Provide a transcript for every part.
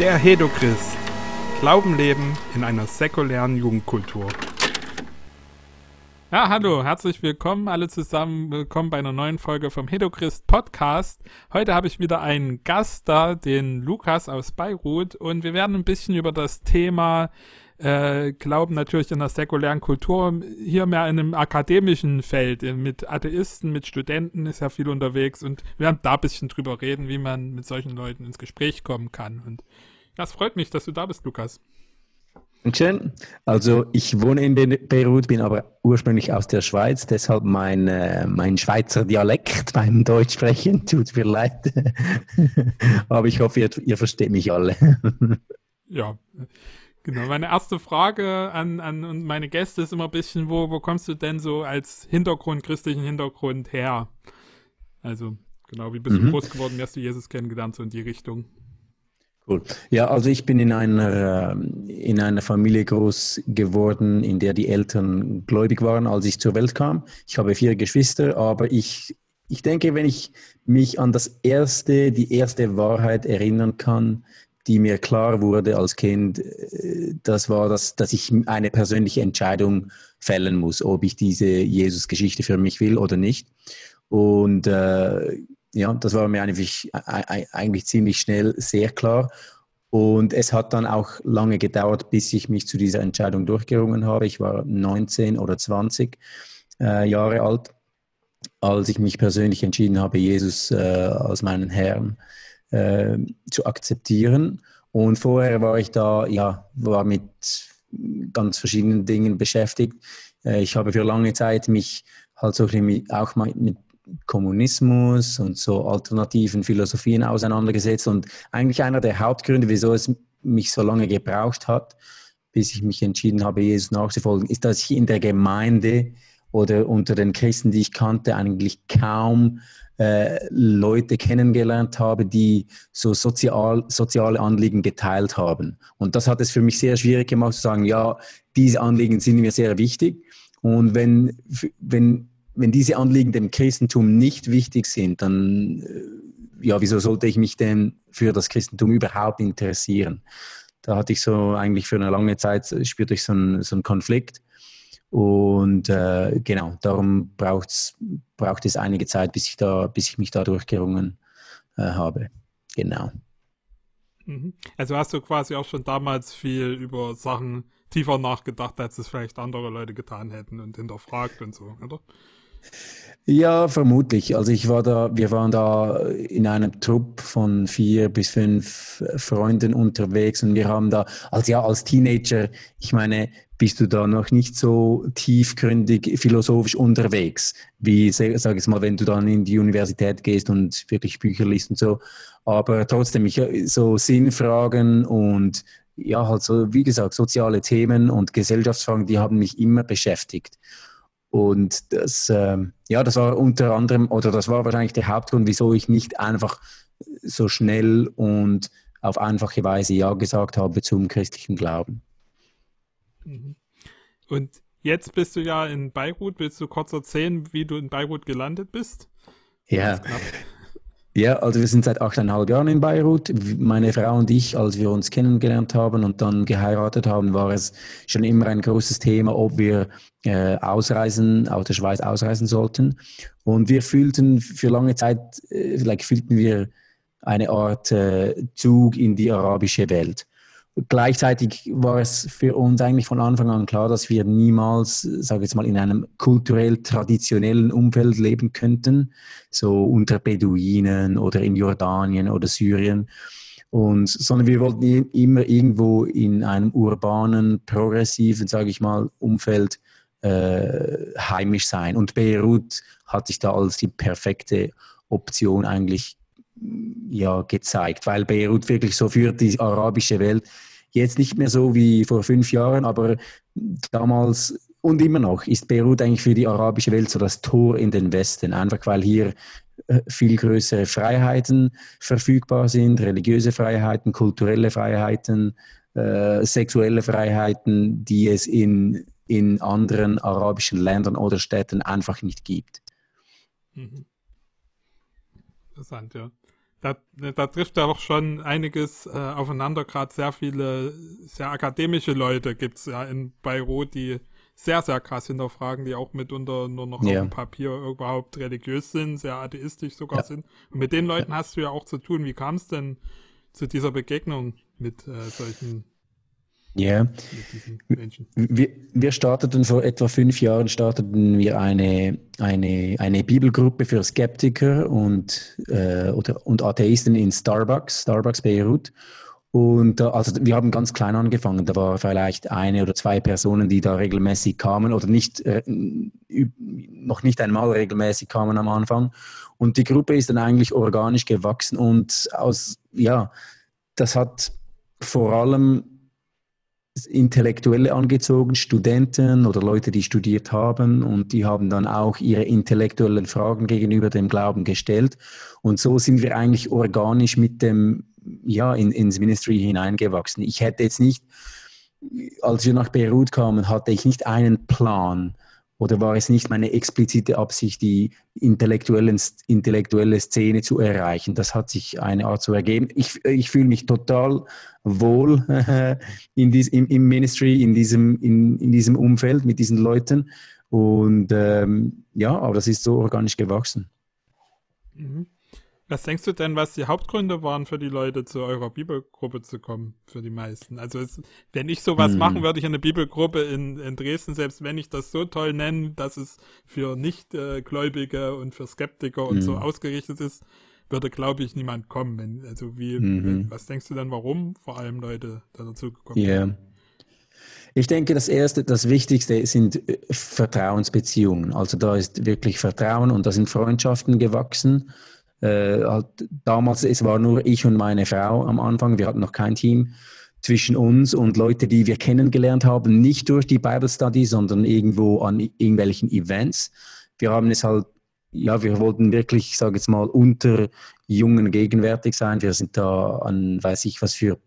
Der Hedochrist. Glauben leben in einer säkulären Jugendkultur. Ja, hallo, herzlich willkommen alle zusammen. Willkommen bei einer neuen Folge vom Hedochrist Podcast. Heute habe ich wieder einen Gast da, den Lukas aus Beirut, und wir werden ein bisschen über das Thema äh, Glauben natürlich in der säkulären Kultur, hier mehr in einem akademischen Feld, mit Atheisten, mit Studenten ist ja viel unterwegs und wir werden da ein bisschen drüber reden, wie man mit solchen Leuten ins Gespräch kommen kann. Und ja, es freut mich, dass du da bist, Lukas. Schön. Also ich wohne in Beirut, bin aber ursprünglich aus der Schweiz, deshalb mein, äh, mein Schweizer Dialekt beim Deutsch sprechen. Tut mir leid. aber ich hoffe, ihr, ihr versteht mich alle. ja. Genau, meine erste Frage an, an meine Gäste ist immer ein bisschen, wo, wo kommst du denn so als Hintergrund, christlichen Hintergrund her? Also, genau, wie bist mhm. du groß geworden, wie hast du Jesus kennengelernt, so in die Richtung? Cool. Ja, also ich bin in einer, ähm, in einer Familie groß geworden, in der die Eltern gläubig waren, als ich zur Welt kam. Ich habe vier Geschwister, aber ich, ich denke, wenn ich mich an das erste, die erste Wahrheit erinnern kann, die mir klar wurde als Kind, äh, das war, das, dass ich eine persönliche Entscheidung fällen muss, ob ich diese Jesus-Geschichte für mich will oder nicht. Und äh, ja, das war mir eigentlich, eigentlich ziemlich schnell sehr klar. Und es hat dann auch lange gedauert, bis ich mich zu dieser Entscheidung durchgerungen habe. Ich war 19 oder 20 äh, Jahre alt, als ich mich persönlich entschieden habe, Jesus äh, als meinen Herrn äh, zu akzeptieren. Und vorher war ich da, ja, war mit ganz verschiedenen Dingen beschäftigt. Äh, ich habe für lange Zeit mich halt so auch mal mit Kommunismus und so alternativen Philosophien auseinandergesetzt. Und eigentlich einer der Hauptgründe, wieso es mich so lange gebraucht hat, bis ich mich entschieden habe, Jesus nachzufolgen, ist, dass ich in der Gemeinde oder unter den Christen, die ich kannte, eigentlich kaum äh, Leute kennengelernt habe, die so sozial, soziale Anliegen geteilt haben. Und das hat es für mich sehr schwierig gemacht zu sagen, ja, diese Anliegen sind mir sehr wichtig. Und wenn, wenn, wenn diese Anliegen dem Christentum nicht wichtig sind, dann, äh, ja, wieso sollte ich mich denn für das Christentum überhaupt interessieren? Da hatte ich so eigentlich für eine lange Zeit, spürte ich so einen, so einen Konflikt. Und äh, genau, darum braucht's, braucht es einige Zeit, bis ich, da, bis ich mich da durchgerungen äh, habe. Genau. Mhm. Also hast du quasi auch schon damals viel über Sachen tiefer nachgedacht, als es vielleicht andere Leute getan hätten und hinterfragt und so, oder? Ja, vermutlich. Also ich war da, wir waren da in einem Trupp von vier bis fünf Freunden unterwegs und wir haben da, als ja, als Teenager, ich meine, bist du da noch nicht so tiefgründig philosophisch unterwegs, wie, sag ich mal, wenn du dann in die Universität gehst und wirklich Bücher liest und so. Aber trotzdem, ich, so Sinnfragen und ja, halt so, wie gesagt, soziale Themen und Gesellschaftsfragen, die haben mich immer beschäftigt. Und das, ähm, ja, das war unter anderem, oder das war wahrscheinlich der Hauptgrund, wieso ich nicht einfach so schnell und auf einfache Weise Ja gesagt habe zum christlichen Glauben. Mhm. Und jetzt bist du ja in Beirut. Willst du kurz erzählen, wie du in Beirut gelandet bist? Ja. Ja, also wir sind seit achteinhalb Jahren in Beirut. Meine Frau und ich, als wir uns kennengelernt haben und dann geheiratet haben, war es schon immer ein großes Thema, ob wir äh, ausreisen, aus der Schweiz ausreisen sollten. Und wir fühlten für lange Zeit, äh, vielleicht fühlten wir eine Art äh, Zug in die arabische Welt. Gleichzeitig war es für uns eigentlich von Anfang an klar, dass wir niemals, sage ich jetzt mal, in einem kulturell traditionellen Umfeld leben könnten, so unter Beduinen oder in Jordanien oder Syrien. Und, sondern wir wollten immer irgendwo in einem urbanen, progressiven, sage ich mal, Umfeld äh, heimisch sein. Und Beirut hat sich da als die perfekte Option eigentlich ja, gezeigt, weil Beirut wirklich so für die arabische Welt jetzt nicht mehr so wie vor fünf Jahren, aber damals und immer noch ist Beirut eigentlich für die arabische Welt so das Tor in den Westen, einfach weil hier äh, viel größere Freiheiten verfügbar sind, religiöse Freiheiten, kulturelle Freiheiten, äh, sexuelle Freiheiten, die es in, in anderen arabischen Ländern oder Städten einfach nicht gibt. Mhm. Interessant, ja. Da, da trifft ja auch schon einiges äh, aufeinander, gerade sehr viele, sehr akademische Leute gibt's ja in Beirut, die sehr, sehr krass hinterfragen, die auch mitunter nur noch ja. auf dem Papier überhaupt religiös sind, sehr atheistisch sogar ja. sind. Und mit den Leuten hast du ja auch zu tun. Wie kam es denn zu dieser Begegnung mit äh, solchen ja. Wir, wir starteten vor etwa fünf Jahren starteten wir eine, eine, eine Bibelgruppe für Skeptiker und, äh, oder, und Atheisten in Starbucks, Starbucks Beirut. Und also wir haben ganz klein angefangen. Da war vielleicht eine oder zwei Personen, die da regelmäßig kamen oder nicht äh, noch nicht einmal regelmäßig kamen am Anfang. Und die Gruppe ist dann eigentlich organisch gewachsen und aus ja, das hat vor allem Intellektuelle angezogen, Studenten oder Leute, die studiert haben und die haben dann auch ihre intellektuellen Fragen gegenüber dem Glauben gestellt. Und so sind wir eigentlich organisch mit dem, ja, in, ins Ministry hineingewachsen. Ich hätte jetzt nicht, als wir nach Beirut kamen, hatte ich nicht einen Plan, oder war es nicht meine explizite Absicht, die intellektuelle Szene zu erreichen? Das hat sich eine Art zu ergeben. Ich, ich fühle mich total wohl in dies, im, im, Ministry, in diesem, in, in diesem Umfeld mit diesen Leuten. Und ähm, ja, aber das ist so organisch gewachsen. Mhm. Was denkst du denn, was die Hauptgründe waren für die Leute, zu eurer Bibelgruppe zu kommen, für die meisten? Also es, wenn ich sowas mhm. machen würde, ich eine Bibelgruppe in, in Dresden, selbst wenn ich das so toll nenne, dass es für Nichtgläubige und für Skeptiker und mhm. so ausgerichtet ist, würde, glaube ich, niemand kommen. Wenn, also wie, mhm. was denkst du denn, warum vor allem Leute da dazu gekommen yeah. sind? Ich denke, das Erste, das Wichtigste sind äh, Vertrauensbeziehungen. Also da ist wirklich Vertrauen und da sind Freundschaften gewachsen äh, halt damals, es war nur ich und meine Frau am Anfang, wir hatten noch kein Team zwischen uns und Leute, die wir kennengelernt haben, nicht durch die Bible Study, sondern irgendwo an irgendwelchen Events. Wir haben es halt, ja, wir wollten wirklich, ich sage jetzt mal, unter Jungen gegenwärtig sein. Wir sind da an, weiß ich was für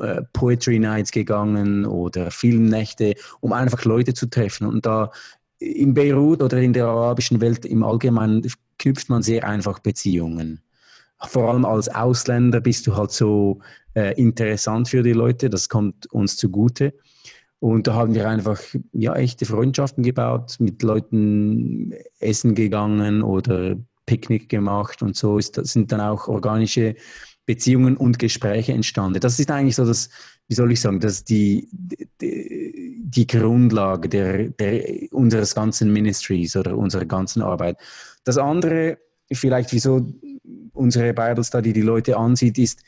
äh, Poetry Nights gegangen oder Filmnächte, um einfach Leute zu treffen. Und da in Beirut oder in der arabischen Welt im Allgemeinen knüpft man sehr einfach Beziehungen. Vor allem als Ausländer bist du halt so äh, interessant für die Leute, das kommt uns zugute. Und da haben wir einfach ja, echte Freundschaften gebaut, mit Leuten essen gegangen oder Picknick gemacht und so ist, sind dann auch organische Beziehungen und Gespräche entstanden. Das ist eigentlich so das, wie soll ich sagen, das die, die, die Grundlage der, der, unseres ganzen Ministries oder unserer ganzen Arbeit. Das andere, vielleicht wieso unsere Bible Study die Leute ansieht, ist,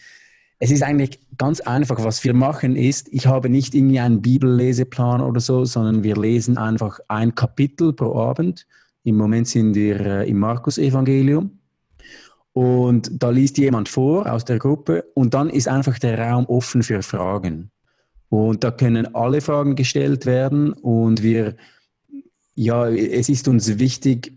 es ist eigentlich ganz einfach. Was wir machen ist, ich habe nicht irgendwie einen Bibelleseplan oder so, sondern wir lesen einfach ein Kapitel pro Abend. Im Moment sind wir äh, im Markus-Evangelium. Und da liest jemand vor aus der Gruppe und dann ist einfach der Raum offen für Fragen. Und da können alle Fragen gestellt werden und wir, ja, es ist uns wichtig,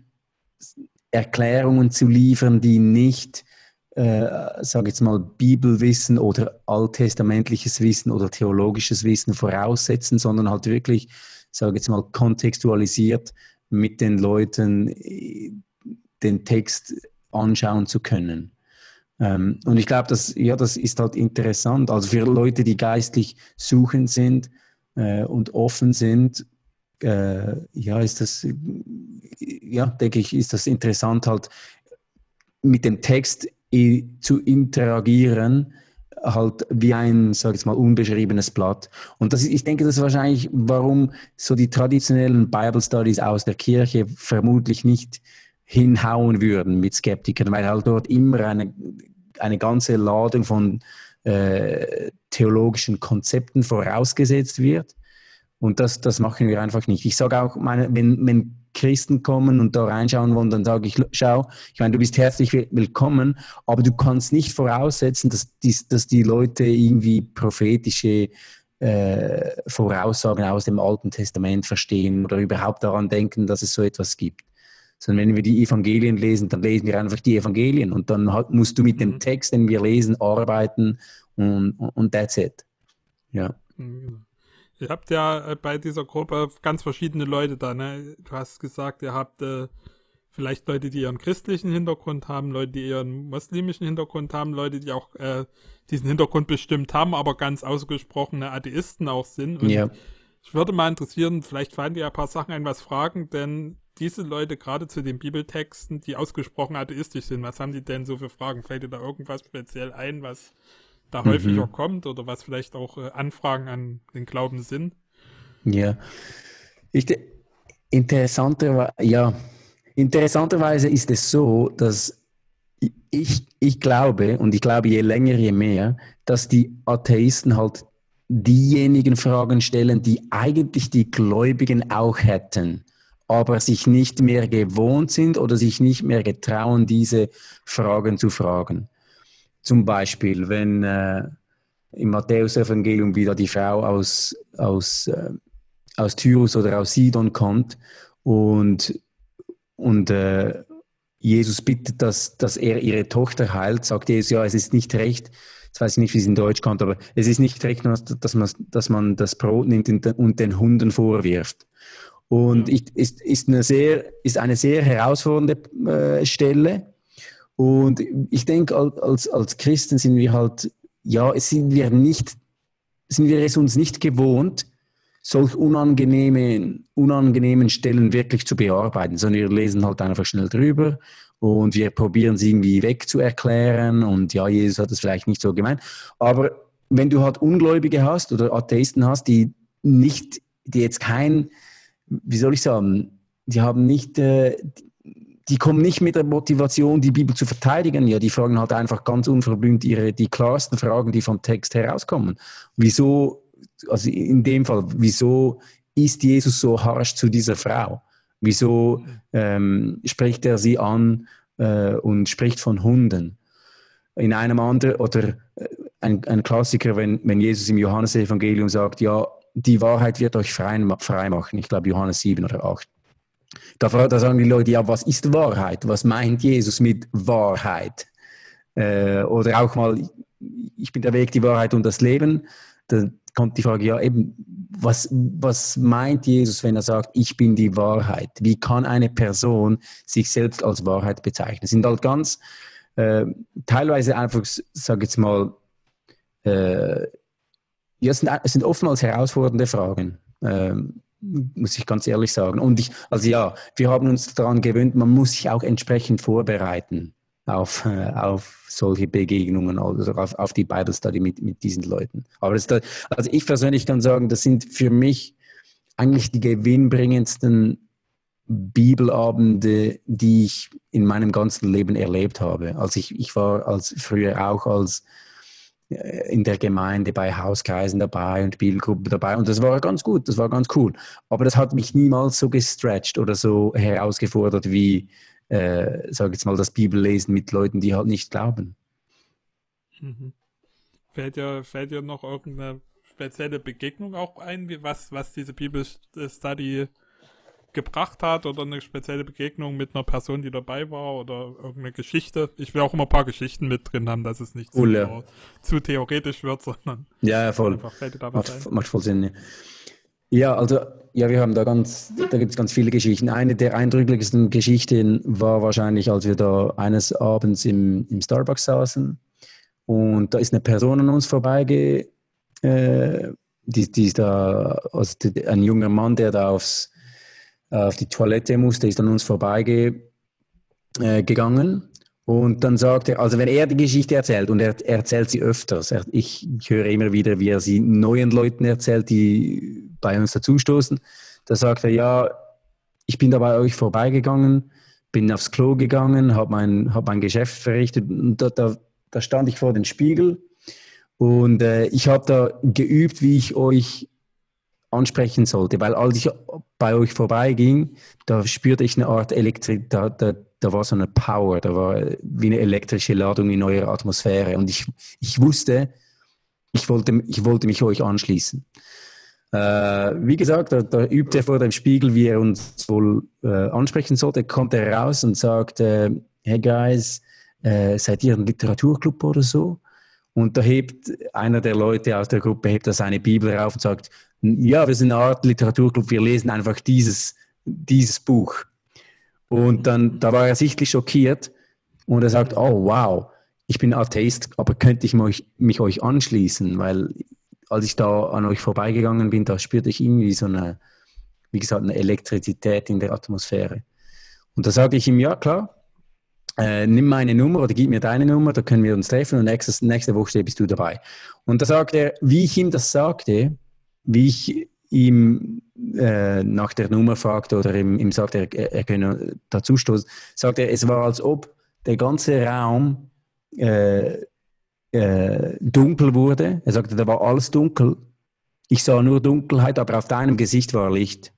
Erklärungen zu liefern, die nicht, äh, sage jetzt mal, Bibelwissen oder alttestamentliches Wissen oder theologisches Wissen voraussetzen, sondern halt wirklich, sage jetzt mal, kontextualisiert mit den Leuten äh, den Text anschauen zu können. Ähm, und ich glaube, das, ja, das ist halt interessant. Also für Leute, die geistlich suchend sind äh, und offen sind, äh, ja, ist das, ja, denke ich, ist das interessant, halt mit dem Text zu interagieren, halt wie ein, sag ich mal, unbeschriebenes Blatt. Und das ist, ich denke, das ist wahrscheinlich, warum so die traditionellen Bible Studies aus der Kirche vermutlich nicht hinhauen würden mit Skeptikern, weil halt dort immer eine, eine ganze Ladung von äh, theologischen Konzepten vorausgesetzt wird und das, das machen wir einfach nicht. Ich sage auch, meine, wenn, wenn Christen kommen und da reinschauen wollen, dann sage ich, schau, ich meine, du bist herzlich willkommen, aber du kannst nicht voraussetzen, dass die, dass die Leute irgendwie prophetische äh, Voraussagen aus dem Alten Testament verstehen oder überhaupt daran denken, dass es so etwas gibt. Sondern wenn wir die Evangelien lesen, dann lesen wir einfach die Evangelien und dann musst du mit dem mhm. Text, den wir lesen, arbeiten und, und that's it. Ja. Mhm. Ihr habt ja äh, bei dieser Gruppe ganz verschiedene Leute da, ne? Du hast gesagt, ihr habt äh, vielleicht Leute, die ihren christlichen Hintergrund haben, Leute, die ihren muslimischen Hintergrund haben, Leute, die auch äh, diesen Hintergrund bestimmt haben, aber ganz ausgesprochene Atheisten auch sind. Und ja. ich würde mal interessieren, vielleicht fallen dir ein paar Sachen ein, was fragen, denn diese Leute gerade zu den Bibeltexten, die ausgesprochen atheistisch sind, was haben die denn so für Fragen? Fällt dir da irgendwas speziell ein, was da mhm. häufiger kommt oder was vielleicht auch äh, Anfragen an den Glauben sind? Ja, ich, interessanter, ja, interessanterweise ist es so, dass ich, ich glaube, und ich glaube je länger, je mehr, dass die Atheisten halt diejenigen Fragen stellen, die eigentlich die Gläubigen auch hätten, aber sich nicht mehr gewohnt sind oder sich nicht mehr getrauen, diese Fragen zu fragen. Zum Beispiel, wenn äh, im Matthäus-Evangelium wieder die Frau aus, aus, äh, aus Tyrus oder aus Sidon kommt und, und äh, Jesus bittet, dass, dass er ihre Tochter heilt, sagt Jesus, ja, es ist nicht recht, jetzt weiß ich nicht, wie es in Deutsch kommt, aber es ist nicht recht, dass man, dass man das Brot nimmt und den Hunden vorwirft. Und ich, ist, ist, eine sehr, ist eine sehr herausfordernde äh, Stelle. Und ich denke, als, als Christen sind wir halt, ja, sind wir nicht, sind wir es uns nicht gewohnt, solch unangenehmen, unangenehmen Stellen wirklich zu bearbeiten, sondern wir lesen halt einfach schnell drüber und wir probieren es irgendwie wegzuerklären und ja, Jesus hat es vielleicht nicht so gemeint. Aber wenn du halt Ungläubige hast oder Atheisten hast, die nicht, die jetzt kein, wie soll ich sagen, die haben nicht, äh, die kommen nicht mit der Motivation, die Bibel zu verteidigen. Ja, die fragen halt einfach ganz unverblümt ihre, die klarsten Fragen, die vom Text herauskommen. Wieso also in dem Fall, wieso ist Jesus so harsch zu dieser Frau? Wieso ähm, spricht er sie an äh, und spricht von Hunden? In einem anderen, oder äh, ein, ein Klassiker, wenn, wenn Jesus im Johannesevangelium sagt, ja, die Wahrheit wird euch frei, frei machen. Ich glaube Johannes 7 oder 8. Da, da, sagen die Leute, ja, was ist Wahrheit? Was meint Jesus mit Wahrheit? Äh, oder auch mal, ich bin der Weg, die Wahrheit und das Leben. Da, kommt die Frage, ja eben, was, was meint Jesus, wenn er sagt, ich bin die Wahrheit? Wie kann eine Person sich selbst als Wahrheit bezeichnen? Das sind halt ganz, äh, teilweise einfach, sage jetzt mal, äh, ja, es sind, sind oftmals herausfordernde Fragen. Äh, muss ich ganz ehrlich sagen. Und ich, also ja, wir haben uns daran gewöhnt, man muss sich auch entsprechend vorbereiten auf, äh, auf solche Begegnungen, also auf, auf die Bible Study mit, mit diesen Leuten. Aber das, also ich persönlich kann sagen, das sind für mich eigentlich die gewinnbringendsten Bibelabende, die ich in meinem ganzen Leben erlebt habe. Also ich, ich war als früher auch als in der Gemeinde bei Hauskreisen dabei und Bibelgruppen dabei und das war ganz gut, das war ganz cool. Aber das hat mich niemals so gestretched oder so herausgefordert wie äh, sage jetzt mal, das Bibellesen mit Leuten, die halt nicht glauben. Mhm. Fällt dir, fällt dir noch irgendeine spezielle Begegnung auch ein, was, was diese Bibelstudy gebracht hat oder eine spezielle Begegnung mit einer Person, die dabei war oder irgendeine Geschichte. Ich will auch immer ein paar Geschichten mit drin haben, dass es nicht cool, ja. zu theoretisch wird, sondern ja, ja voll. Einfach fällt dir da was macht, ein. macht voll Sinn. Ja. Ja, also ja, wir haben da ganz, da gibt es ganz viele Geschichten. Eine der eindrücklichsten Geschichten war wahrscheinlich, als wir da eines Abends im, im Starbucks saßen und da ist eine Person an uns vorbeigegangen, äh, die, die ist da, also ein junger Mann, der da aufs, auf die Toilette musste, ist an uns vorbeigegangen. Äh, und dann sagt er, also wenn er die Geschichte erzählt, und er, er erzählt sie öfters, er, ich, ich höre immer wieder, wie er sie neuen Leuten erzählt, die bei uns dazustoßen, da sagt er, ja, ich bin da bei euch vorbeigegangen, bin aufs Klo gegangen, habe mein, hab mein Geschäft verrichtet und da, da, da stand ich vor dem Spiegel und äh, ich habe da geübt, wie ich euch ansprechen sollte, weil als ich bei euch vorbeiging, da spürte ich eine Art Elektrik, da, da, da war so eine Power, da war wie eine elektrische Ladung in eurer Atmosphäre. Und ich, ich wusste, ich wollte, ich wollte mich euch anschließen. Äh, wie gesagt, da, da übt er vor dem Spiegel, wie er uns wohl äh, ansprechen sollte. Kommt er raus und sagt, äh, hey guys, äh, seid ihr ein Literaturclub oder so? Und da hebt einer der Leute aus der Gruppe hebt da seine Bibel rauf und sagt, ja, wir sind eine Art Literaturclub, wir lesen einfach dieses, dieses Buch. Und dann, da war er sichtlich schockiert und er sagt, oh wow, ich bin Atheist, aber könnte ich mich, mich euch anschließen? Weil als ich da an euch vorbeigegangen bin, da spürte ich irgendwie so eine, wie gesagt, eine Elektrizität in der Atmosphäre. Und da sage ich ihm, ja klar, äh, nimm meine Nummer oder gib mir deine Nummer, da können wir uns treffen und nächstes, nächste Woche bist du dabei. Und da sagt er, wie ich ihm das sagte, wie ich ihm äh, nach der Nummer fragte oder ihm, ihm sagte, er, er könne dazustoßen, sagte er, es war, als ob der ganze Raum äh, äh, dunkel wurde. Er sagte, da war alles dunkel. Ich sah nur Dunkelheit, aber auf deinem Gesicht war Licht.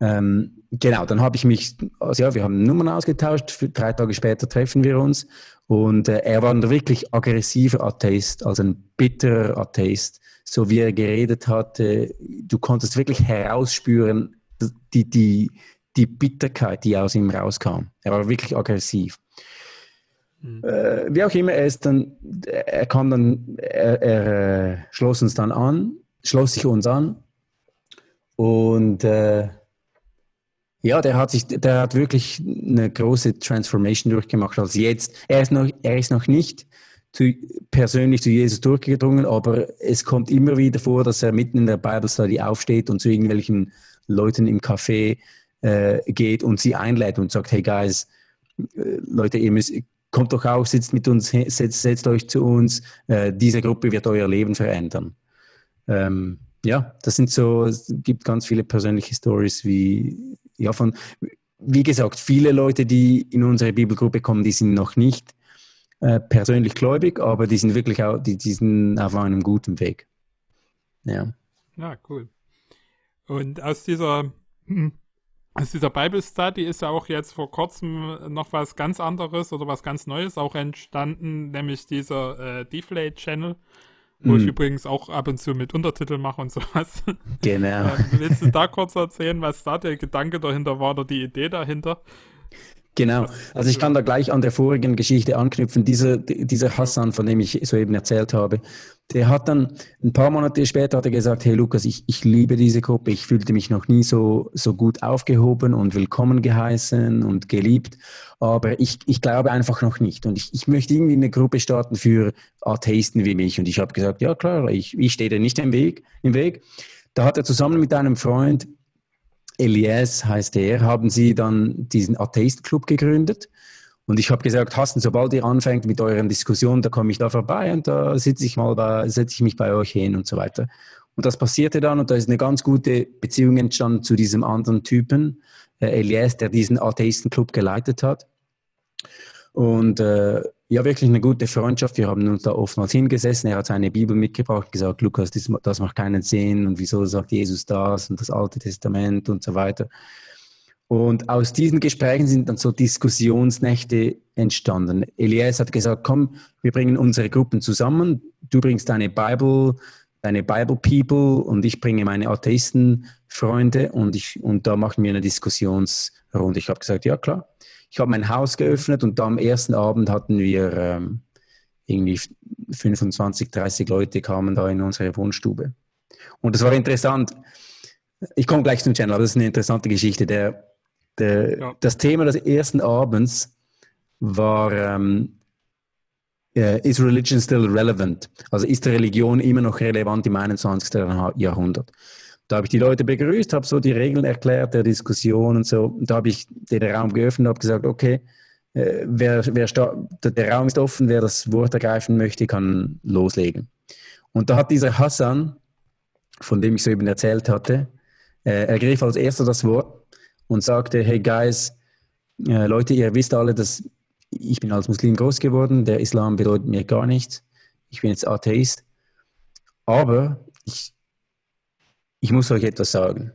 Ähm, genau, dann habe ich mich, also ja, wir haben Nummern ausgetauscht, drei Tage später treffen wir uns und äh, er war ein wirklich aggressiver Atheist, also ein bitterer Atheist, so wie er geredet hatte, du konntest wirklich herausspüren, die, die, die Bitterkeit, die aus ihm rauskam. Er war wirklich aggressiv. Mhm. Äh, wie auch immer, er ist dann, er kam dann, er, er äh, schloss uns dann an, schloss sich uns an und äh, ja, der hat sich, der hat wirklich eine große Transformation durchgemacht als jetzt. Er ist noch, er ist noch nicht zu, persönlich zu Jesus durchgedrungen, aber es kommt immer wieder vor, dass er mitten in der Bible Study aufsteht und zu irgendwelchen Leuten im Café äh, geht und sie einlädt und sagt, hey Guys, äh, Leute, ihr müsst, kommt doch auch, sitzt mit uns, setzt, setzt euch zu uns, äh, diese Gruppe wird euer Leben verändern. Ähm, ja, das sind so, es gibt ganz viele persönliche Stories, wie, ja, von, wie gesagt, viele Leute, die in unsere Bibelgruppe kommen, die sind noch nicht äh, persönlich gläubig, aber die sind wirklich auch, die, die sind auf einem guten Weg. Ja. Ja, cool. Und aus dieser, aus dieser Bible Study ist ja auch jetzt vor kurzem noch was ganz anderes oder was ganz Neues auch entstanden, nämlich dieser äh, Deflate Channel, wo ich mhm. übrigens auch ab und zu mit Untertiteln mache und sowas. Genau. ähm, willst du da kurz erzählen, was da der Gedanke dahinter war oder die Idee dahinter? Genau, also ich kann da gleich an der vorigen Geschichte anknüpfen. Dieser, dieser Hassan, von dem ich soeben erzählt habe, der hat dann ein paar Monate später hat er gesagt, hey Lukas, ich, ich liebe diese Gruppe, ich fühlte mich noch nie so, so gut aufgehoben und willkommen geheißen und geliebt, aber ich, ich glaube einfach noch nicht. Und ich, ich möchte irgendwie eine Gruppe starten für Atheisten wie mich. Und ich habe gesagt, ja klar, ich, ich stehe dir nicht im Weg, im Weg. Da hat er zusammen mit einem Freund Elias heißt er, haben sie dann diesen Atheist-Club gegründet. Und ich habe gesagt, Hassan, sobald ihr anfängt mit euren Diskussionen, da komme ich da vorbei und da sitze ich mal bei, setze ich mich bei euch hin und so weiter. Und das passierte dann und da ist eine ganz gute Beziehung entstanden zu diesem anderen Typen, äh, Elias, der diesen Atheisten-Club geleitet hat. Und äh, ja, wirklich eine gute Freundschaft. Wir haben uns da oftmals hingesessen. Er hat seine Bibel mitgebracht, gesagt, Lukas, das, das macht keinen Sinn und wieso sagt Jesus das und das Alte Testament und so weiter. Und aus diesen Gesprächen sind dann so Diskussionsnächte entstanden. Elias hat gesagt, komm, wir bringen unsere Gruppen zusammen. Du bringst deine Bible, deine Bible People und ich bringe meine Atheisten-Freunde und, ich, und da machen wir eine Diskussionsrunde. Ich habe gesagt, ja klar. Ich habe mein Haus geöffnet und da am ersten Abend hatten wir ähm, irgendwie 25, 30 Leute kamen da in unsere Wohnstube. Und das war interessant. Ich komme gleich zum Channel, aber das ist eine interessante Geschichte. Der, der, ja. Das Thema des ersten Abends war ähm, uh, Is Religion Still Relevant? Also ist Religion immer noch relevant im 21. Jahrhundert? Da habe ich die Leute begrüßt, habe so die Regeln erklärt der Diskussion und so. Und da habe ich den Raum geöffnet und habe gesagt, okay, äh, wer, wer der Raum ist offen, wer das Wort ergreifen möchte, kann loslegen. Und da hat dieser Hassan, von dem ich soeben erzählt hatte, äh, ergriff als erster das Wort und sagte, hey Guys, äh, Leute, ihr wisst alle, dass ich bin als Muslim groß geworden, der Islam bedeutet mir gar nichts, ich bin jetzt Atheist, aber ich ich muss euch etwas sagen.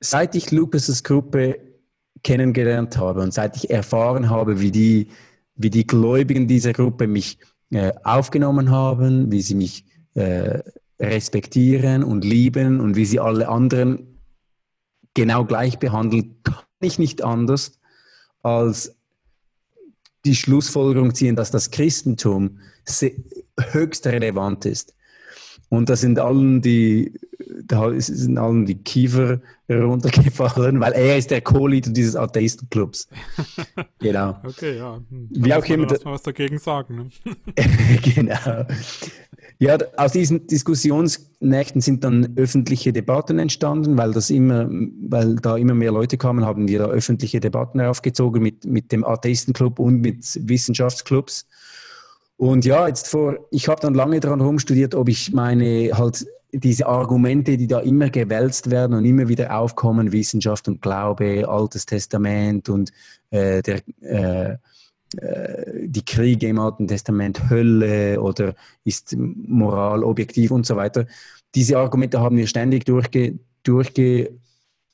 Seit ich Lucas' Gruppe kennengelernt habe und seit ich erfahren habe, wie die, wie die Gläubigen dieser Gruppe mich äh, aufgenommen haben, wie sie mich äh, respektieren und lieben und wie sie alle anderen genau gleich behandeln, kann ich nicht anders als die Schlussfolgerung ziehen, dass das Christentum höchst relevant ist. Und das sind allen, die da sind allen die Kiefer runtergefallen, weil er ist der Co-Leader dieses Atheistenclubs. genau. Okay, ja. Hm. Wie auch immer. was dagegen sagen. Ne? genau. Ja, aus diesen Diskussionsnächten sind dann öffentliche Debatten entstanden, weil das immer, weil da immer mehr Leute kamen, haben wir da öffentliche Debatten aufgezogen mit, mit dem Atheistenclub und mit Wissenschaftsclubs. Und ja, jetzt vor, ich habe dann lange daran rumstudiert, ob ich meine halt diese Argumente, die da immer gewälzt werden und immer wieder aufkommen, Wissenschaft und Glaube, Altes Testament und äh, der, äh, die Kriege im Alten Testament Hölle oder ist Moral objektiv und so weiter. Diese Argumente haben wir ständig durchge, durchge,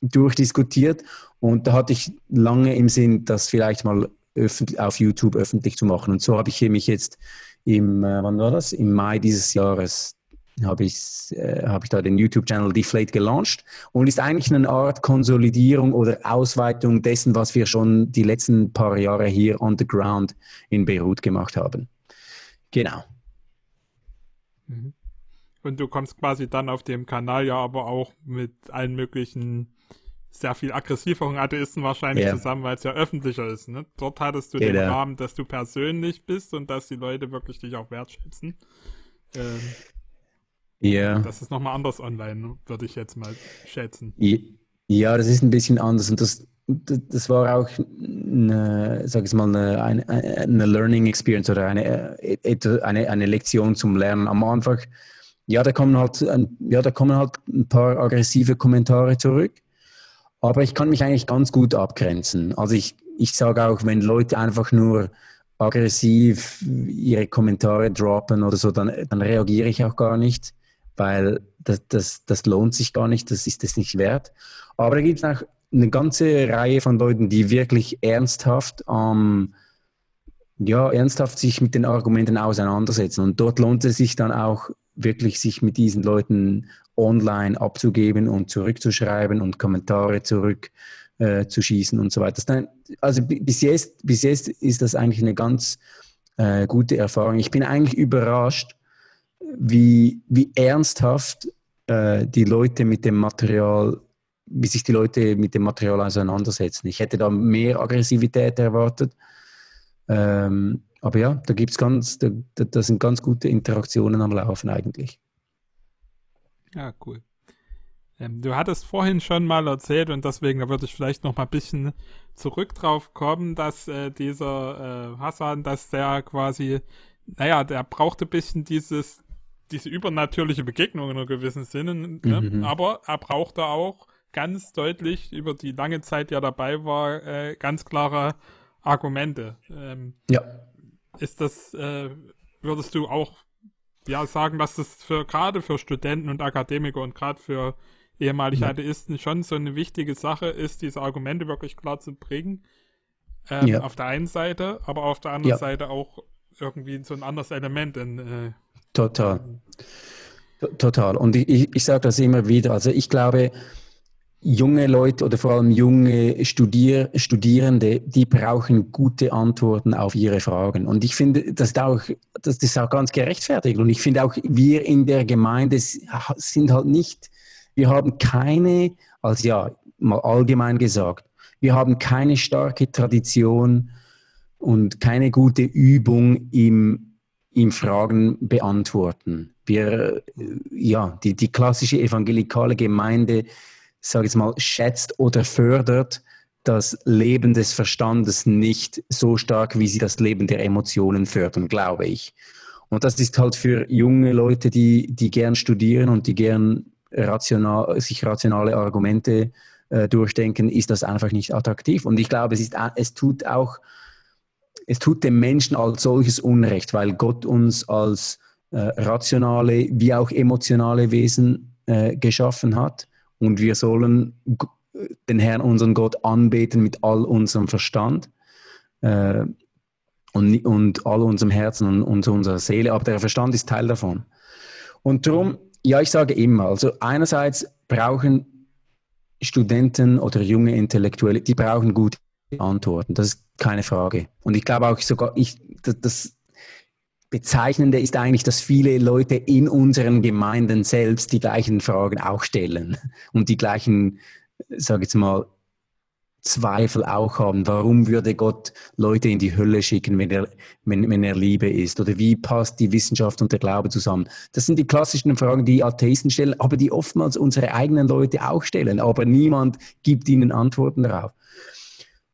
durchdiskutiert und da hatte ich lange im Sinn, das vielleicht mal auf YouTube öffentlich zu machen. Und so habe ich mich jetzt im, äh, wann war das? Im Mai dieses Jahres habe ich, äh, hab ich da den YouTube-Channel Deflate gelauncht und ist eigentlich eine Art Konsolidierung oder Ausweitung dessen, was wir schon die letzten paar Jahre hier on the ground in Beirut gemacht haben. Genau. Mhm. Und du kommst quasi dann auf dem Kanal ja aber auch mit allen möglichen sehr viel aggressiveren Atheisten wahrscheinlich yeah. zusammen, weil es ja öffentlicher ist. Ne? Dort hattest du yeah, den Rahmen, dass du persönlich bist und dass die Leute wirklich dich auch wertschätzen. Ähm, ja. Das ist nochmal anders online, würde ich jetzt mal schätzen. Ja, das ist ein bisschen anders und das, das war auch eine, sag ich mal, eine, eine Learning Experience oder eine, eine, eine Lektion zum Lernen am Anfang. Ja, da kommen halt, ja, da kommen halt ein paar aggressive Kommentare zurück. Aber ich kann mich eigentlich ganz gut abgrenzen. Also ich, ich sage auch, wenn Leute einfach nur aggressiv ihre Kommentare droppen oder so, dann, dann reagiere ich auch gar nicht weil das, das, das lohnt sich gar nicht, das ist es nicht wert. Aber da gibt es auch eine ganze Reihe von Leuten, die wirklich ernsthaft ähm, ja, ernsthaft sich mit den Argumenten auseinandersetzen. Und dort lohnt es sich dann auch wirklich, sich mit diesen Leuten online abzugeben und zurückzuschreiben und Kommentare zurückzuschießen äh, und so weiter. Dann, also bis jetzt, bis jetzt ist das eigentlich eine ganz äh, gute Erfahrung. Ich bin eigentlich überrascht, wie, wie ernsthaft äh, die Leute mit dem Material, wie sich die Leute mit dem Material auseinandersetzen. Ich hätte da mehr Aggressivität erwartet. Ähm, aber ja, da gibt's ganz, da, da sind ganz gute Interaktionen am Laufen eigentlich. Ja, cool. Ähm, du hattest vorhin schon mal erzählt und deswegen da würde ich vielleicht noch mal ein bisschen zurück drauf kommen, dass äh, dieser äh, Hassan, dass der quasi, naja, der brauchte ein bisschen dieses diese übernatürliche Begegnung in einem gewissen Sinne, ne? mhm. aber er brauchte auch ganz deutlich über die lange Zeit, die er dabei war, äh, ganz klare Argumente. Ähm, ja. Ist das, äh, würdest du auch ja sagen, dass das für gerade für Studenten und Akademiker und gerade für ehemalige ja. Atheisten schon so eine wichtige Sache ist, diese Argumente wirklich klar zu bringen? Ähm, ja. Auf der einen Seite, aber auf der anderen ja. Seite auch irgendwie so ein anderes Element in äh, Total. Total. Und ich, ich sage das immer wieder. Also ich glaube, junge Leute oder vor allem junge Studier, Studierende, die brauchen gute Antworten auf ihre Fragen. Und ich finde, das ist auch, das ist auch ganz gerechtfertigt. Und ich finde auch, wir in der Gemeinde sind halt nicht, wir haben keine, also ja, mal allgemein gesagt, wir haben keine starke Tradition und keine gute Übung im ihm Fragen beantworten. Wir, äh, ja, die, die klassische evangelikale Gemeinde, sage ich mal, schätzt oder fördert das Leben des Verstandes nicht so stark, wie sie das Leben der Emotionen fördern, glaube ich. Und das ist halt für junge Leute, die, die gern studieren und die gern rational, sich rationale Argumente äh, durchdenken, ist das einfach nicht attraktiv. Und ich glaube, es, ist, es tut auch es tut dem Menschen als solches Unrecht, weil Gott uns als äh, rationale wie auch emotionale Wesen äh, geschaffen hat und wir sollen den Herrn, unseren Gott, anbeten mit all unserem Verstand äh, und, und all unserem Herzen und, und unserer Seele, aber der Verstand ist Teil davon. Und darum, ja, ich sage immer, also einerseits brauchen Studenten oder junge Intellektuelle, die brauchen gute Antworten. Das ist keine Frage. Und ich glaube auch sogar, ich, das, das Bezeichnende ist eigentlich, dass viele Leute in unseren Gemeinden selbst die gleichen Fragen auch stellen und die gleichen, sage ich jetzt mal, Zweifel auch haben. Warum würde Gott Leute in die Hölle schicken, wenn er, wenn, wenn er Liebe ist? Oder wie passt die Wissenschaft und der Glaube zusammen? Das sind die klassischen Fragen, die Atheisten stellen, aber die oftmals unsere eigenen Leute auch stellen. Aber niemand gibt ihnen Antworten darauf.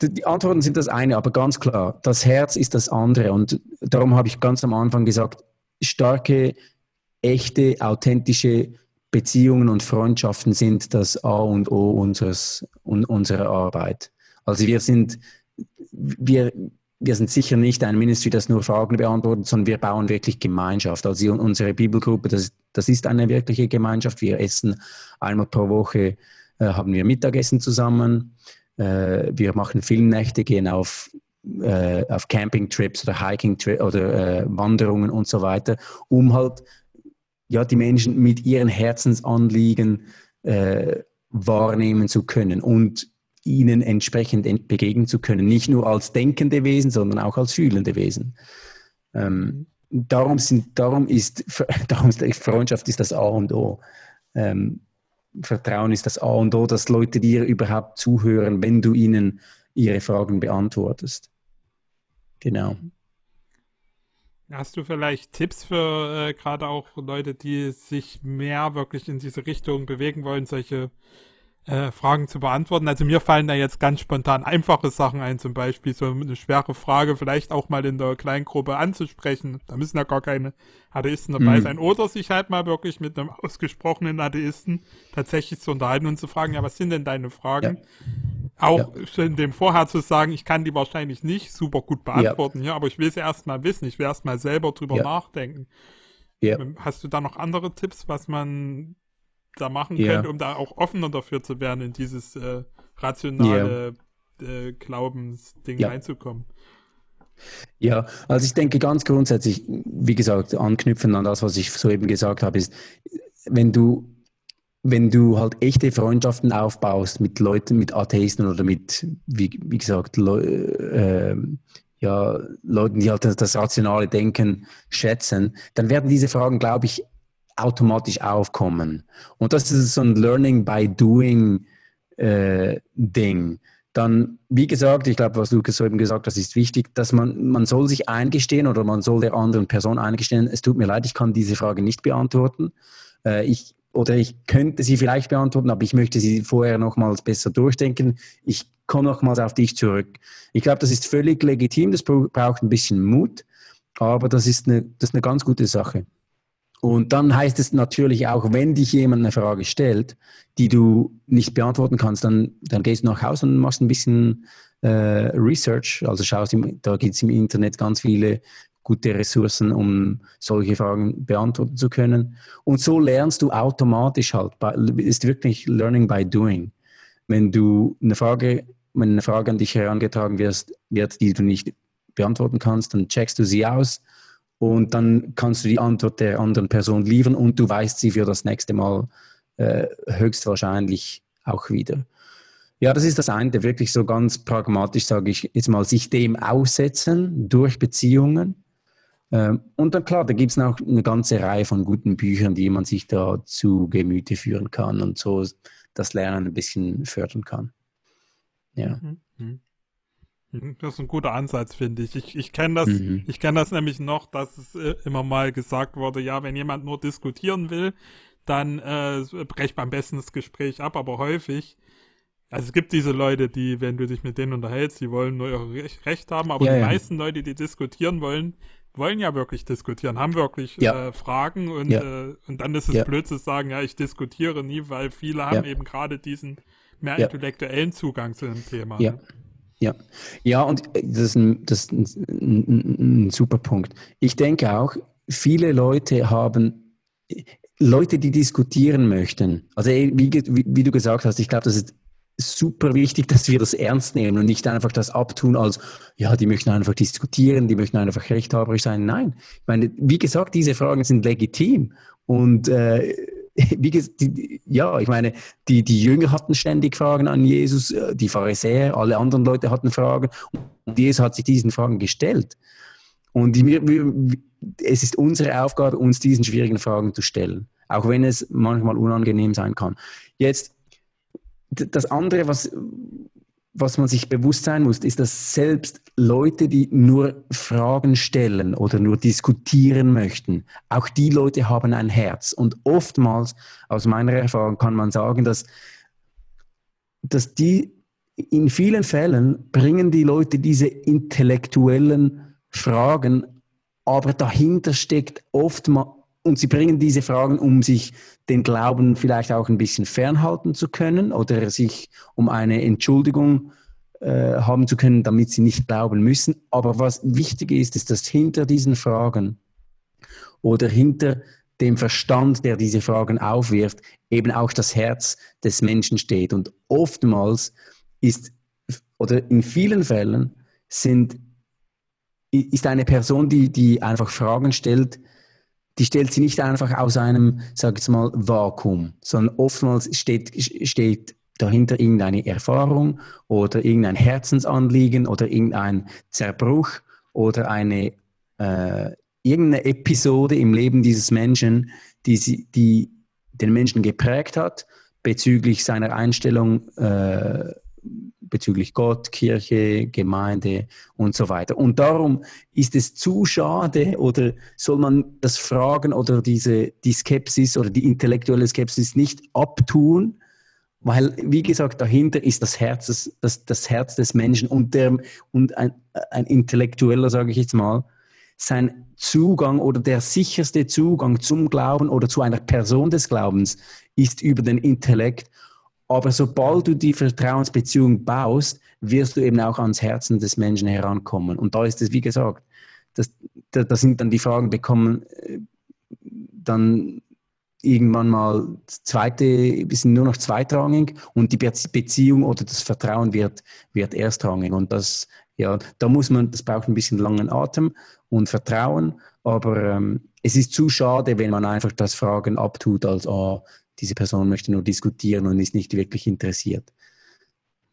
Die Antworten sind das eine, aber ganz klar, das Herz ist das andere. Und darum habe ich ganz am Anfang gesagt, starke, echte, authentische Beziehungen und Freundschaften sind das A und O unseres, un, unserer Arbeit. Also wir sind, wir, wir sind sicher nicht ein Ministry, das nur Fragen beantwortet, sondern wir bauen wirklich Gemeinschaft. Also unsere Bibelgruppe, das, das ist eine wirkliche Gemeinschaft. Wir essen einmal pro Woche, äh, haben wir Mittagessen zusammen. Äh, wir machen Filmnächte, gehen auf äh, auf Campingtrips oder Hiking-Trips oder äh, Wanderungen und so weiter, um halt ja, die Menschen mit ihren Herzensanliegen äh, wahrnehmen zu können und ihnen entsprechend begegnen zu können. Nicht nur als denkende Wesen, sondern auch als fühlende Wesen. Ähm, darum, sind, darum, ist, darum ist Freundschaft ist das A und O. Ähm, Vertrauen ist das A und O, dass Leute dir überhaupt zuhören, wenn du ihnen ihre Fragen beantwortest. Genau. Hast du vielleicht Tipps für äh, gerade auch Leute, die sich mehr wirklich in diese Richtung bewegen wollen, solche äh, Fragen zu beantworten? Also mir fallen da jetzt ganz spontan einfache Sachen ein, zum Beispiel so eine schwere Frage vielleicht auch mal in der Kleingruppe anzusprechen. Da müssen ja gar keine Atheisten dabei mhm. sein. Oder sich halt mal wirklich mit einem ausgesprochenen Atheisten tatsächlich zu unterhalten und zu fragen, ja, was sind denn deine Fragen? Ja auch ja. in dem vorher zu sagen, ich kann die wahrscheinlich nicht super gut beantworten ja. hier, aber ich will sie erstmal wissen, ich will erstmal selber drüber ja. nachdenken. Ja. Ähm, hast du da noch andere Tipps, was man da machen könnte, um da auch offener dafür zu werden, in dieses äh, rationale äh, Glaubensding reinzukommen? Ja, also ich denke ganz grundsätzlich, wie gesagt, anknüpfen an das, was ich soeben gesagt habe, ist, wenn du wenn du halt echte Freundschaften aufbaust mit Leuten, mit Atheisten oder mit, wie, wie gesagt, Le äh, ja, Leuten, die halt das rationale Denken schätzen, dann werden diese Fragen, glaube ich, automatisch aufkommen. Und das ist so ein Learning by Doing äh, Ding. Dann, wie gesagt, ich glaube, was Lukas eben gesagt hat, ist wichtig, dass man, man soll sich eingestehen oder man soll der anderen Person eingestehen, es tut mir leid, ich kann diese Frage nicht beantworten. Äh, ich oder ich könnte sie vielleicht beantworten, aber ich möchte sie vorher nochmals besser durchdenken. Ich komme nochmals auf dich zurück. Ich glaube, das ist völlig legitim, das braucht ein bisschen Mut, aber das ist eine, das ist eine ganz gute Sache. Und dann heißt es natürlich auch, wenn dich jemand eine Frage stellt, die du nicht beantworten kannst, dann, dann gehst du nach Hause und machst ein bisschen äh, Research. Also schaust, im, da gibt es im Internet ganz viele gute Ressourcen, um solche Fragen beantworten zu können. Und so lernst du automatisch halt, ist wirklich Learning by Doing. Wenn du eine Frage, wenn eine Frage an dich herangetragen wirst, wird, die du nicht beantworten kannst, dann checkst du sie aus und dann kannst du die Antwort der anderen Person liefern und du weißt sie für das nächste Mal äh, höchstwahrscheinlich auch wieder. Ja, das ist das eine, wirklich so ganz pragmatisch, sage ich jetzt mal, sich dem aussetzen durch Beziehungen ähm, und dann klar, da gibt es noch eine ganze Reihe von guten Büchern, die man sich da zu Gemüte führen kann und so das Lernen ein bisschen fördern kann. Ja. Mhm. Mhm. Das ist ein guter Ansatz, finde ich. Ich, ich kenne das, mhm. ich kenne das nämlich noch, dass es äh, immer mal gesagt wurde, ja, wenn jemand nur diskutieren will, dann äh, brecht am besten das Gespräch ab, aber häufig also es gibt diese Leute, die, wenn du dich mit denen unterhältst, die wollen nur ihr Recht haben, aber ja, die ja. meisten Leute, die diskutieren wollen, wollen ja wirklich diskutieren, haben wirklich ja. äh, Fragen und, äh, und dann ist es blöd zu sagen, ja, ich diskutiere nie, weil viele haben eben gerade diesen mehr intellektuellen Zugang zu dem Thema. Ja. Ne? Ja, ja, und äh, das ist, ein, das ist ein, ein, ein super Punkt. Ich denke auch, viele Leute haben, Leute, die diskutieren möchten, also wie, wie, wie du gesagt hast, ich glaube, das ist super wichtig, dass wir das ernst nehmen und nicht einfach das abtun als, ja, die möchten einfach diskutieren, die möchten einfach rechthaberisch sein. Nein, ich meine, wie gesagt, diese Fragen sind legitim und äh, wie die, ja, ich meine, die, die Jünger hatten ständig Fragen an Jesus, äh, die Pharisäer, alle anderen Leute hatten Fragen und Jesus hat sich diesen Fragen gestellt. Und wir, wir, es ist unsere Aufgabe, uns diesen schwierigen Fragen zu stellen, auch wenn es manchmal unangenehm sein kann. Jetzt, das andere, was, was man sich bewusst sein muss, ist, dass selbst Leute, die nur Fragen stellen oder nur diskutieren möchten, auch die Leute haben ein Herz. Und oftmals, aus meiner Erfahrung, kann man sagen, dass, dass die in vielen Fällen bringen die Leute diese intellektuellen Fragen, aber dahinter steckt oftmals, und sie bringen diese Fragen, um sich den Glauben vielleicht auch ein bisschen fernhalten zu können oder sich um eine Entschuldigung äh, haben zu können, damit sie nicht glauben müssen. Aber was wichtig ist, ist, dass hinter diesen Fragen oder hinter dem Verstand, der diese Fragen aufwirft, eben auch das Herz des Menschen steht. Und oftmals ist, oder in vielen Fällen sind, ist eine Person, die, die einfach Fragen stellt, die stellt sie nicht einfach aus einem, sag ich mal, Vakuum, sondern oftmals steht, steht dahinter irgendeine Erfahrung oder irgendein Herzensanliegen oder irgendein Zerbruch oder eine äh, irgendeine Episode im Leben dieses Menschen, die, sie, die den Menschen geprägt hat bezüglich seiner Einstellung äh, bezüglich Gott, Kirche, Gemeinde und so weiter. Und darum ist es zu schade oder soll man das Fragen oder diese, die Skepsis oder die intellektuelle Skepsis nicht abtun, weil, wie gesagt, dahinter ist das Herz, das, das, das Herz des Menschen und, der, und ein, ein Intellektueller, sage ich jetzt mal, sein Zugang oder der sicherste Zugang zum Glauben oder zu einer Person des Glaubens ist über den Intellekt aber sobald du die Vertrauensbeziehung baust, wirst du eben auch ans Herzen des Menschen herankommen. Und da ist es, wie gesagt, das, da, da sind dann die Fragen bekommen, äh, dann irgendwann mal zweite, sind nur noch zweitrangig und die Beziehung oder das Vertrauen wird, wird erstrangig. Und das, ja, da muss man, das braucht ein bisschen langen Atem und Vertrauen, aber ähm, es ist zu schade, wenn man einfach das Fragen abtut als, oh, diese Person möchte nur diskutieren und ist nicht wirklich interessiert.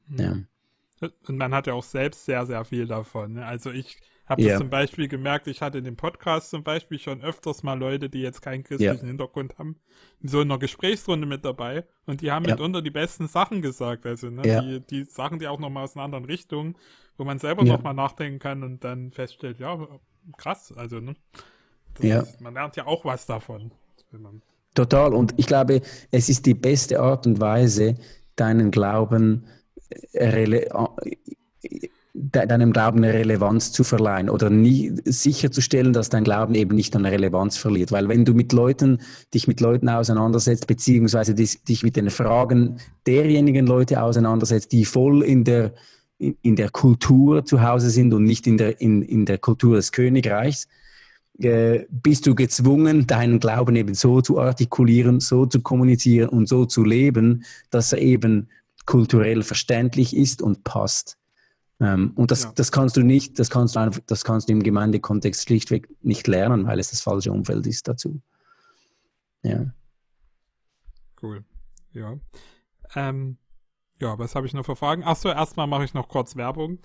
Hm. Ja. Und man hat ja auch selbst sehr, sehr viel davon. Ne? Also ich habe ja. zum Beispiel gemerkt, ich hatte in dem Podcast zum Beispiel schon öfters mal Leute, die jetzt keinen christlichen ja. Hintergrund haben, in so einer Gesprächsrunde mit dabei und die haben ja. mitunter die besten Sachen gesagt. Also ne? die, die Sachen, die auch nochmal aus einer anderen Richtung, wo man selber ja. nochmal nachdenken kann und dann feststellt, ja, krass, also ne? Ist, man lernt ja auch was davon. Wenn man Total. Und ich glaube, es ist die beste Art und Weise, deinen Glauben, äh, deinem Glauben eine Relevanz zu verleihen oder nie sicherzustellen, dass dein Glauben eben nicht an Relevanz verliert. Weil wenn du mit Leuten, dich mit Leuten auseinandersetzt, beziehungsweise dich, mit den Fragen derjenigen Leute auseinandersetzt, die voll in der, in der Kultur zu Hause sind und nicht in der, in, in der Kultur des Königreichs, äh, bist du gezwungen, deinen Glauben eben so zu artikulieren, so zu kommunizieren und so zu leben, dass er eben kulturell verständlich ist und passt. Ähm, und das, ja. das kannst du nicht, das kannst du einfach, das kannst du im Gemeindekontext schlichtweg nicht lernen, weil es das falsche Umfeld ist dazu. Ja. Cool. Ja. Ähm, ja, was habe ich noch für Fragen? Achso, erstmal mache ich noch kurz Werbung.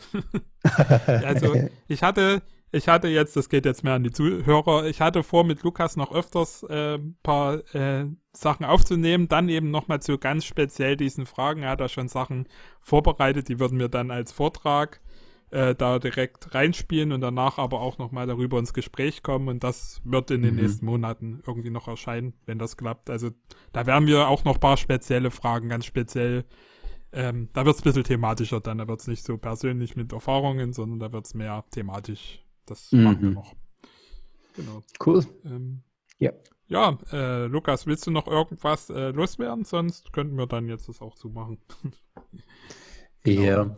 also, ich hatte, ich hatte jetzt, das geht jetzt mehr an die Zuhörer, ich hatte vor, mit Lukas noch öfters äh, ein paar äh, Sachen aufzunehmen, dann eben nochmal zu ganz speziell diesen Fragen. Er hat da schon Sachen vorbereitet, die würden wir dann als Vortrag äh, da direkt reinspielen und danach aber auch nochmal darüber ins Gespräch kommen und das wird in den mhm. nächsten Monaten irgendwie noch erscheinen, wenn das klappt. Also da werden wir auch noch ein paar spezielle Fragen, ganz speziell ähm, da wird es ein bisschen thematischer dann. Da wird es nicht so persönlich mit Erfahrungen, sondern da wird es mehr thematisch das mhm. machen wir noch. Genau. Cool. Ähm, ja. Ja, äh, Lukas, willst du noch irgendwas äh, loswerden? Sonst könnten wir dann jetzt das auch zumachen. genau. Ja.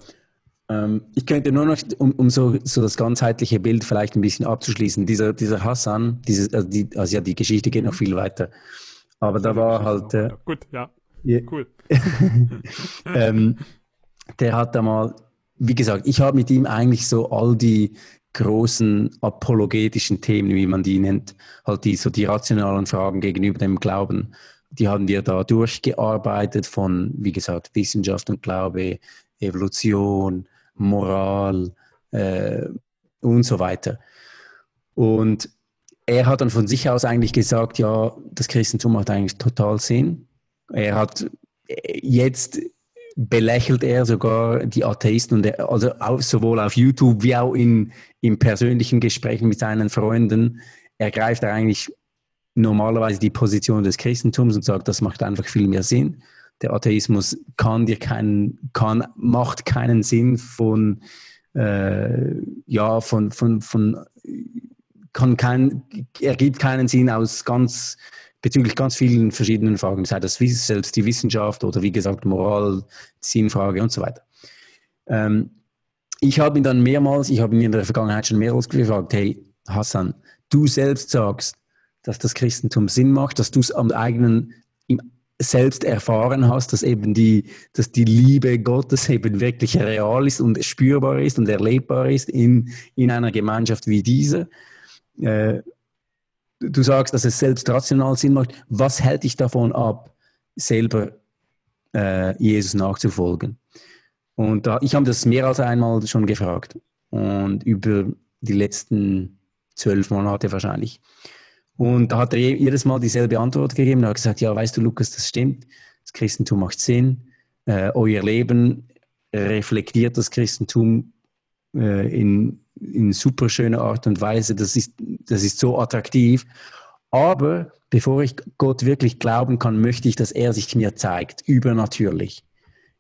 Ähm, ich könnte nur noch, um, um so, so das ganzheitliche Bild vielleicht ein bisschen abzuschließen, dieser, dieser Hassan, dieses, also, die, also ja, die Geschichte geht noch viel weiter. Aber da war halt. Äh, Gut, ja. Ja. Cool. ähm, der hat da mal, wie gesagt, ich habe mit ihm eigentlich so all die großen apologetischen Themen, wie man die nennt, halt die so die rationalen Fragen gegenüber dem Glauben, die haben wir da durchgearbeitet von, wie gesagt, Wissenschaft und Glaube, Evolution, Moral äh, und so weiter. Und er hat dann von sich aus eigentlich gesagt, ja, das Christentum macht eigentlich total Sinn. Er hat jetzt belächelt er sogar die Atheisten und er, also auch, sowohl auf YouTube wie auch in, in persönlichen Gesprächen mit seinen Freunden ergreift er eigentlich normalerweise die Position des Christentums und sagt, das macht einfach viel mehr Sinn. Der Atheismus kann dir keinen, kann, macht keinen Sinn von, äh, ja, von, von, von, kann kein, ergibt keinen Sinn aus ganz bezüglich ganz vielen verschiedenen Fragen, sei das selbst die Wissenschaft oder wie gesagt Moral, Sinnfrage und so weiter. Ähm, ich habe ihn dann mehrmals, ich habe ihn in der Vergangenheit schon mehrmals gefragt, hey Hassan, du selbst sagst, dass das Christentum Sinn macht, dass du es am eigenen selbst erfahren hast, dass eben die, dass die Liebe Gottes eben wirklich real ist und spürbar ist und erlebbar ist in, in einer Gemeinschaft wie dieser. Äh, du sagst, dass es selbst rational Sinn macht. Was hält dich davon ab, selber äh, Jesus nachzufolgen? Und da, ich habe das mehr als einmal schon gefragt und über die letzten zwölf Monate wahrscheinlich. Und da hat er jedes Mal dieselbe Antwort gegeben. Er hat gesagt, ja, weißt du, Lukas, das stimmt. Das Christentum macht Sinn. Äh, euer Leben reflektiert das Christentum äh, in, in super schöner Art und Weise. Das ist, das ist so attraktiv. Aber bevor ich Gott wirklich glauben kann, möchte ich, dass er sich mir zeigt, übernatürlich.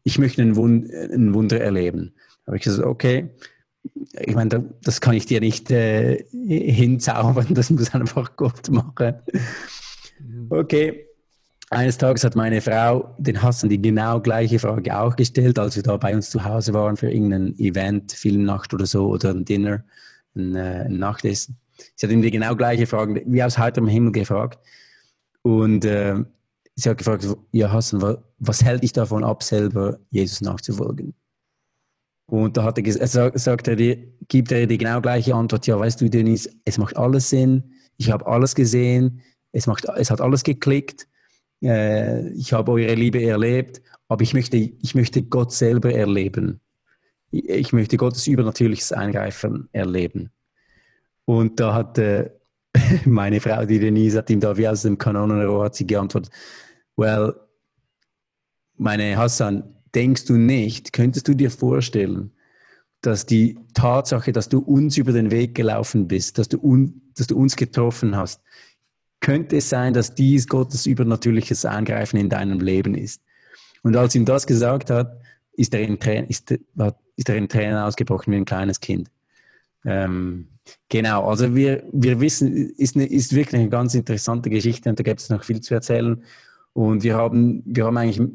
Ich möchte ein, Wund ein Wunder erleben. Habe ich gesagt, okay, ich meine, das kann ich dir nicht äh, hinzaubern, das muss einfach Gott machen. Okay, eines Tages hat meine Frau den Hassan die genau gleiche Frage auch gestellt, als wir da bei uns zu Hause waren für irgendein Event, Filmnacht oder so oder ein Dinner, ein, äh, ein Nachtessen. Sie hat ihm die genau gleiche Frage, wie aus heiterem Himmel gefragt. Und äh, sie hat gefragt, ja Hassan, was, hält dich davon ab, selber Jesus nachzufolgen? Und da hat er, er sagt er dir, gibt er die genau gleiche Antwort, ja, weißt du, Denise, es macht alles Sinn, ich habe alles gesehen, es, macht, es hat alles geklickt äh, ich habe eure Liebe erlebt, aber ich möchte, ich möchte Gott selber erleben. Ich möchte Gottes übernatürliches Eingreifen erleben. Und da hat äh, meine Frau, die Denise, hat ihm da wie aus dem Kanonenrohr hat sie geantwortet, well, meine Hassan, denkst du nicht, könntest du dir vorstellen, dass die Tatsache, dass du uns über den Weg gelaufen bist, dass du, un, dass du uns getroffen hast, könnte es sein, dass dies Gottes übernatürliches Eingreifen in deinem Leben ist. Und als ihm das gesagt hat, ist er in Tränen, ist, ist er in Tränen ausgebrochen wie ein kleines Kind. Ähm, genau, also wir, wir wissen, ist, eine, ist wirklich eine ganz interessante Geschichte und da gibt es noch viel zu erzählen. Und wir haben, wir haben eigentlich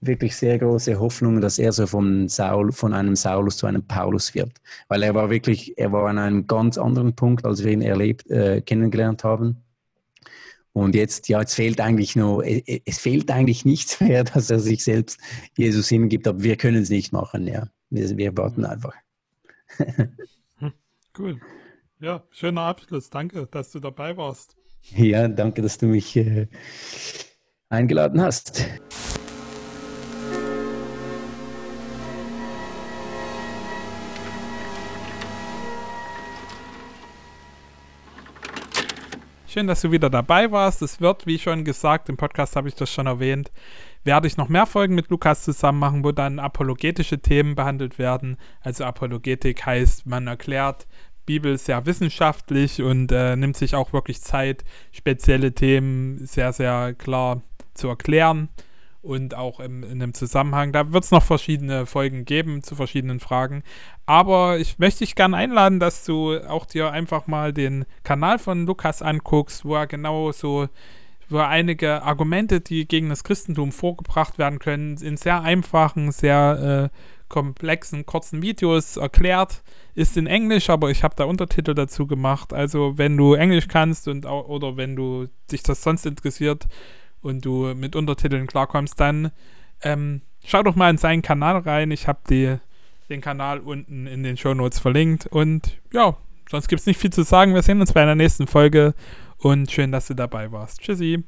wirklich sehr große Hoffnung, dass er so von, Saul, von einem Saulus zu einem Paulus wird. Weil er war wirklich, er war an einem ganz anderen Punkt, als wir ihn erlebt, äh, kennengelernt haben. Und jetzt, ja, es fehlt eigentlich nur, es fehlt eigentlich nichts mehr, dass er sich selbst Jesus hingibt, aber wir können es nicht machen, ja. Wir, wir warten einfach. cool. Ja, schöner Abschluss. Danke, dass du dabei warst. Ja, danke, dass du mich äh, eingeladen hast. Schön, dass du wieder dabei warst. Es wird, wie schon gesagt, im Podcast habe ich das schon erwähnt, werde ich noch mehr Folgen mit Lukas zusammen machen, wo dann apologetische Themen behandelt werden. Also Apologetik heißt, man erklärt Bibel sehr wissenschaftlich und äh, nimmt sich auch wirklich Zeit, spezielle Themen sehr, sehr klar zu erklären und auch im, in einem Zusammenhang. Da wird es noch verschiedene Folgen geben zu verschiedenen Fragen. Aber ich möchte dich gerne einladen, dass du auch dir einfach mal den Kanal von Lukas anguckst, wo er genau so wo er einige Argumente, die gegen das Christentum vorgebracht werden können, in sehr einfachen, sehr äh, komplexen, kurzen Videos erklärt. Ist in Englisch, aber ich habe da Untertitel dazu gemacht. Also wenn du Englisch kannst und oder wenn du dich das sonst interessiert, und du mit Untertiteln klarkommst, dann ähm, schau doch mal in seinen Kanal rein. Ich habe den Kanal unten in den Show Notes verlinkt. Und ja, sonst gibt es nicht viel zu sagen. Wir sehen uns bei einer nächsten Folge und schön, dass du dabei warst. Tschüssi.